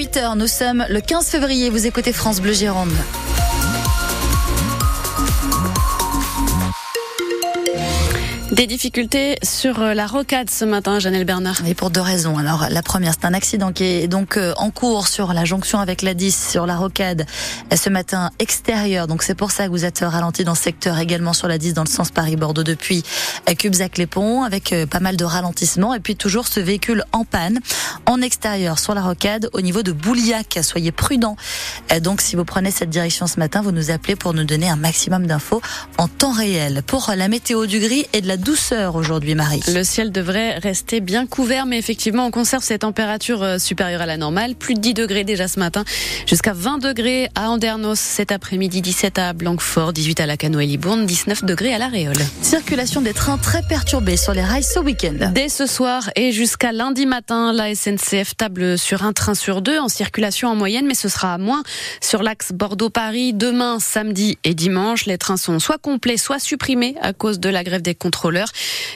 8h, nous sommes le 15 février, vous écoutez France Bleu Gironde. Des difficultés sur euh, la rocade ce matin, Janelle Bernard. Et pour deux raisons. Alors, la première, c'est un accident qui est donc euh, en cours sur la jonction avec la 10, sur la rocade, euh, ce matin extérieur. Donc, c'est pour ça que vous êtes ralenti dans ce secteur, également sur la 10 dans le sens Paris-Bordeaux depuis Cubzac-les-Ponts, avec pas mal de ralentissements. Et puis, toujours ce véhicule en panne, en extérieur, sur la rocade, au niveau de Bouliac. Soyez prudents. Donc, si vous prenez cette direction ce matin, vous nous appelez pour nous donner un maximum d'infos en temps réel. Pour la météo du gris et de la douceur aujourd'hui, Marie. Le ciel devrait rester bien couvert, mais effectivement, on conserve ces températures euh, supérieures à la normale. Plus de 10 degrés déjà ce matin, jusqu'à 20 degrés à Andernos cet après-midi, 17 à Blanquefort, 18 à la et Libourne, 19 degrés à la Réole. Circulation des trains très perturbée sur les rails ce week-end. Dès ce soir et jusqu'à lundi matin, la SNCF table sur un train sur deux en circulation en moyenne, mais ce sera moins sur l'axe Bordeaux-Paris. Demain, samedi et dimanche, les trains sont soit complets, soit supprimés à cause de la grève des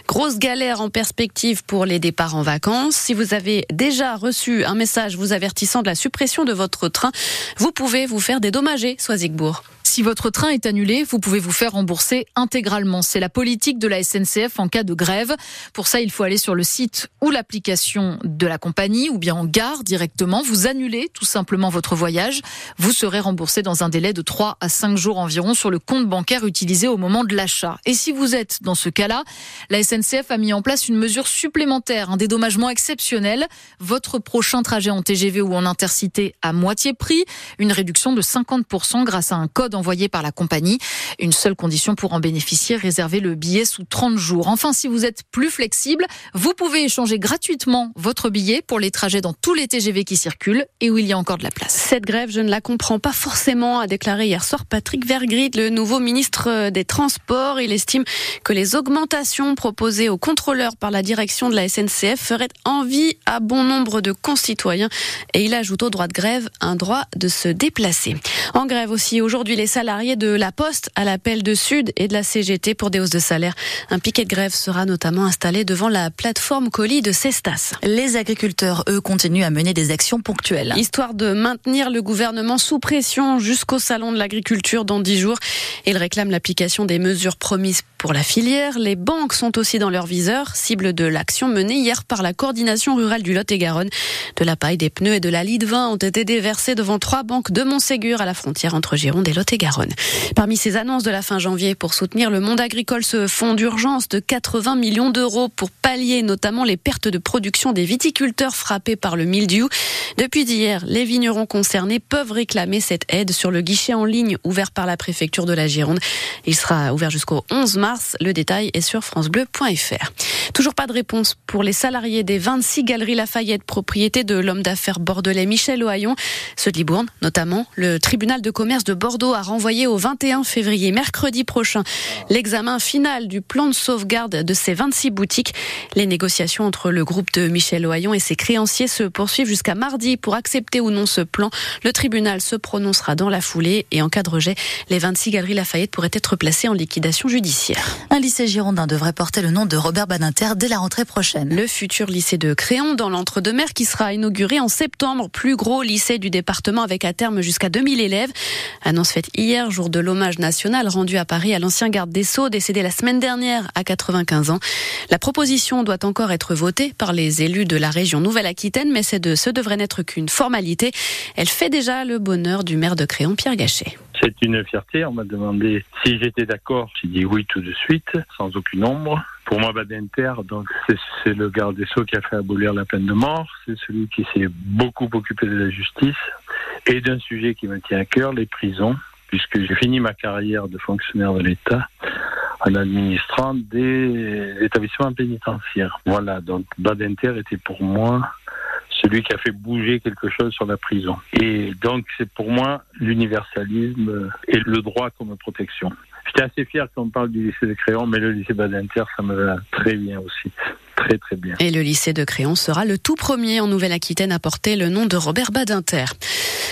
Grosse galère en perspective pour les départs en vacances. Si vous avez déjà reçu un message vous avertissant de la suppression de votre train, vous pouvez vous faire dédommager, Soisigbourg. Si votre train est annulé, vous pouvez vous faire rembourser intégralement. C'est la politique de la SNCF en cas de grève. Pour ça, il faut aller sur le site ou l'application de la compagnie ou bien en gare directement. Vous annulez tout simplement votre voyage. Vous serez remboursé dans un délai de 3 à 5 jours environ sur le compte bancaire utilisé au moment de l'achat. Et si vous êtes dans ce cas-là, la SNCF a mis en place une mesure supplémentaire, un dédommagement exceptionnel. Votre prochain trajet en TGV ou en intercité à moitié prix, une réduction de 50% grâce à un code en envoyé par la compagnie. Une seule condition pour en bénéficier, réserver le billet sous 30 jours. Enfin, si vous êtes plus flexible, vous pouvez échanger gratuitement votre billet pour les trajets dans tous les TGV qui circulent et où il y a encore de la place. Cette grève, je ne la comprends pas forcément, a déclaré hier soir Patrick Vergrit, le nouveau ministre des Transports. Il estime que les augmentations proposées aux contrôleurs par la direction de la SNCF feraient envie à bon nombre de concitoyens et il ajoute au droit de grève un droit de se déplacer. En grève aussi aujourd'hui les salariés de la Poste à l'appel de Sud et de la CGT pour des hausses de salaire. Un piquet de grève sera notamment installé devant la plateforme colis de Cestas. Les agriculteurs, eux, continuent à mener des actions ponctuelles. Histoire de maintenir le gouvernement sous pression jusqu'au salon de l'agriculture dans dix jours. Ils réclament l'application des mesures promises pour la filière. Les banques sont aussi dans leur viseur, cible de l'action menée hier par la coordination rurale du Lot-et-Garonne. De la paille, des pneus et de la lie de vin ont été déversés devant trois banques de Montségur à la frontière entre Gironde et Lot-et-Garonne. Parmi ces annonces de la fin janvier pour soutenir le monde agricole, ce fonds d'urgence de 80 millions d'euros pour pallier notamment les pertes de production des viticulteurs frappés par le mildiou. Depuis hier, les vignerons concernés peuvent réclamer cette aide sur le guichet en ligne ouvert par la préfecture de la Gironde. Il sera ouvert jusqu'au 11 mars. Le détail est sur francebleu.fr. Toujours pas de réponse pour les salariés des 26 Galeries Lafayette, propriété de l'homme d'affaires bordelais Michel Ohaillon. Ceux de Libourne, notamment, le tribunal de commerce de Bordeaux a renvoyé au 21 février, mercredi prochain, l'examen final du plan de sauvegarde de ces 26 boutiques. Les négociations entre le groupe de Michel Ohaillon et ses créanciers se poursuivent jusqu'à mardi pour accepter ou non ce plan. Le tribunal se prononcera dans la foulée et en cas de rejet, les 26 Galeries Lafayette pourraient être placées en liquidation judiciaire. Un lycée girondin devrait porter le nom de Robert Badinter dès la rentrée prochaine. Le futur lycée de Créon dans l'Entre-deux-Mers qui sera inauguré en septembre, plus gros lycée du département avec à terme jusqu'à 2000 élèves. Annonce faite hier, jour de l'hommage national rendu à Paris à l'ancien garde des Sceaux décédé la semaine dernière à 95 ans. La proposition doit encore être votée par les élus de la région Nouvelle-Aquitaine, mais c'est de ce devrait n'être qu'une formalité. Elle fait déjà le bonheur du maire de Créon, Pierre Gachet. C'est une fierté. On m'a demandé si j'étais d'accord. J'ai dit oui tout de suite, sans aucune ombre. Pour moi, Badinter, donc c'est le garde des Sceaux qui a fait abolir la peine de mort. C'est celui qui s'est beaucoup occupé de la justice et d'un sujet qui me tient à cœur, les prisons, puisque j'ai fini ma carrière de fonctionnaire de l'État en administrant des établissements pénitentiaires. Voilà, donc Badinter était pour moi celui qui a fait bouger quelque chose sur la prison. Et donc, c'est pour moi l'universalisme et le droit comme protection. J'étais assez fier qu'on parle du lycée de Créon, mais le lycée Badinter, ça me va très bien aussi. Très très bien. Et le lycée de Créon sera le tout premier en Nouvelle-Aquitaine à porter le nom de Robert Badinter.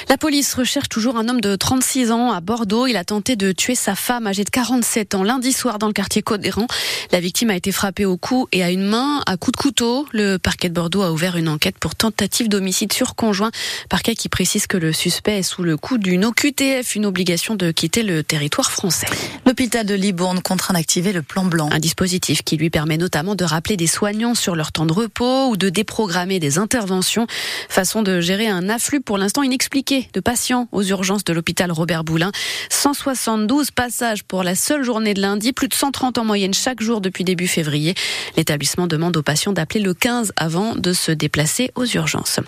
La police recherche toujours un homme de 36 ans à Bordeaux. Il a tenté de tuer sa femme âgée de 47 ans lundi soir dans le quartier côte d'Héran. La victime a été frappée au cou et à une main à coup de couteau. Le parquet de Bordeaux a ouvert une enquête pour tentative d'homicide sur conjoint. Parquet qui précise que le suspect est sous le coup d'une OQTF, une obligation de quitter le territoire français. L'hôpital de Libourne contraint d'activer le plan blanc. Un dispositif qui lui permet notamment de rappeler des soignants sur leur temps de repos ou de déprogrammer des interventions. Façon de gérer un afflux pour l'instant inexpliqué de patients aux urgences de l'hôpital Robert Boulin. 172 passages pour la seule journée de lundi, plus de 130 en moyenne chaque jour depuis début février. L'établissement demande aux patients d'appeler le 15 avant de se déplacer aux urgences.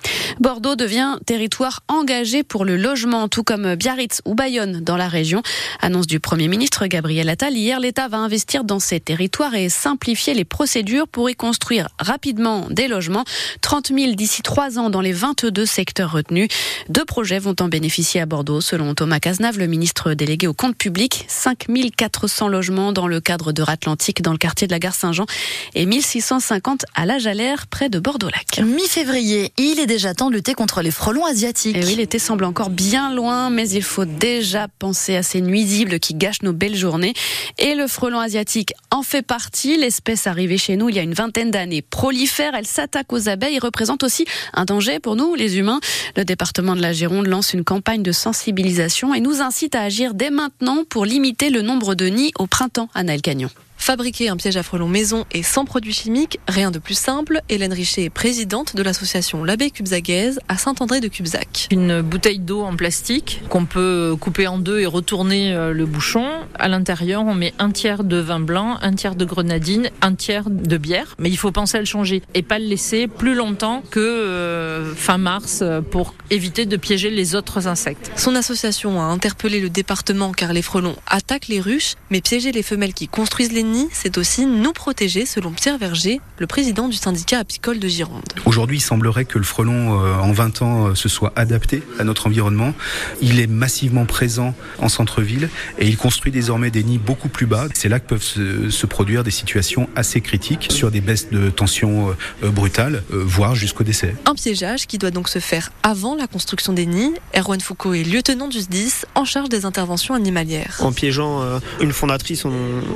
Bordeaux devient territoire engagé pour le logement, tout comme Biarritz ou Bayonne dans la région. Annonce du Premier ministre Gabriel Attal. Hier, l'État va investir dans ces territoires et simplifier les procédures pour y construire rapidement des logements. 30 000 d'ici trois ans dans les 22 secteurs retenus. Deux projets vont en bénéficier à Bordeaux, selon Thomas Cazenave, le ministre délégué au compte public. 5400 logements dans le cadre de Ratlantique, dans le quartier de la gare Saint-Jean, et 1650 à la Jalère, près de Bordeaux-Lac. Mi-février, il est déjà temps de lutter contre les frelons asiatiques. Et oui, l'été semble encore bien loin, mais il faut déjà penser à ces nuisibles qui gâchent nos belles journées. Et le frelon asiatique en fait partie. L'espèce arrivée chez nous il y a une vingtaine d'années prolifère. Elle s'attaque aux abeilles et représente aussi un danger pour nous, les humains. Le département de la Gironde lance une campagne de sensibilisation et nous incite à agir dès maintenant pour limiter le nombre de nids au printemps à Cagnon. Fabriquer un piège à frelons maison et sans produits chimiques, rien de plus simple. Hélène Richer est présidente de l'association L'Abeille Cubzagaise à Saint-André de Cubzac. Une bouteille d'eau en plastique qu'on peut couper en deux et retourner euh, le bouchon. À l'intérieur, on met un tiers de vin blanc, un tiers de grenadine, un tiers de bière. Mais il faut penser à le changer et pas le laisser plus longtemps que euh, fin mars euh, pour éviter de piéger les autres insectes. Son association a interpellé le département car les frelons attaquent les ruches, mais piéger les femelles qui construisent les nids, c'est aussi nous protéger, selon Pierre Verger, le président du syndicat apicole de Gironde. Aujourd'hui, il semblerait que le frelon, euh, en 20 ans, euh, se soit adapté à notre environnement. Il est massivement présent en centre-ville et il construit désormais des nids beaucoup plus bas. C'est là que peuvent se, se, produire des situations assez critiques sur des baisses de tension euh, brutales, voire jusqu'au décès. Un piégeage qui doit donc se faire avant la construction des nids. Erwan Foucault est lieutenant du SDIS en charge des interventions animalières. En piégeant une fondatrice, on,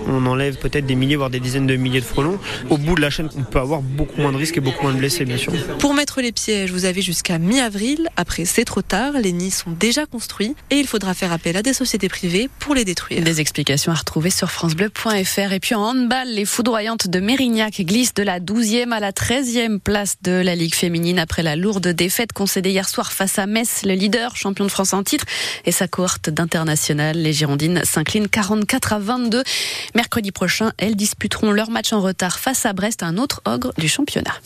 on enlève peut-être des milliers, voire des dizaines de milliers de frelons. Au bout de la chaîne, on peut avoir beaucoup moins de risques et beaucoup moins de blessés, bien sûr. Pour mettre les pièges, vous avez jusqu'à mi-avril. Après, c'est trop tard. Les nids sont déjà construits et il faudra faire appel à des sociétés privées pour les détruire. Des explications à retrouver sur FranceBleu.fr. Et puis en handball, les foudroyantes de Mérignac glissent de la 12e à la 13e place de la Ligue féminine après la lourde défaite concédée hier soir face à Metz, le leader, champion de France en titre, et sa cohorte d'international. Les Girondines s'inclinent 44 à 22. Mercredi elles disputeront leur match en retard face à Brest, un autre ogre du championnat.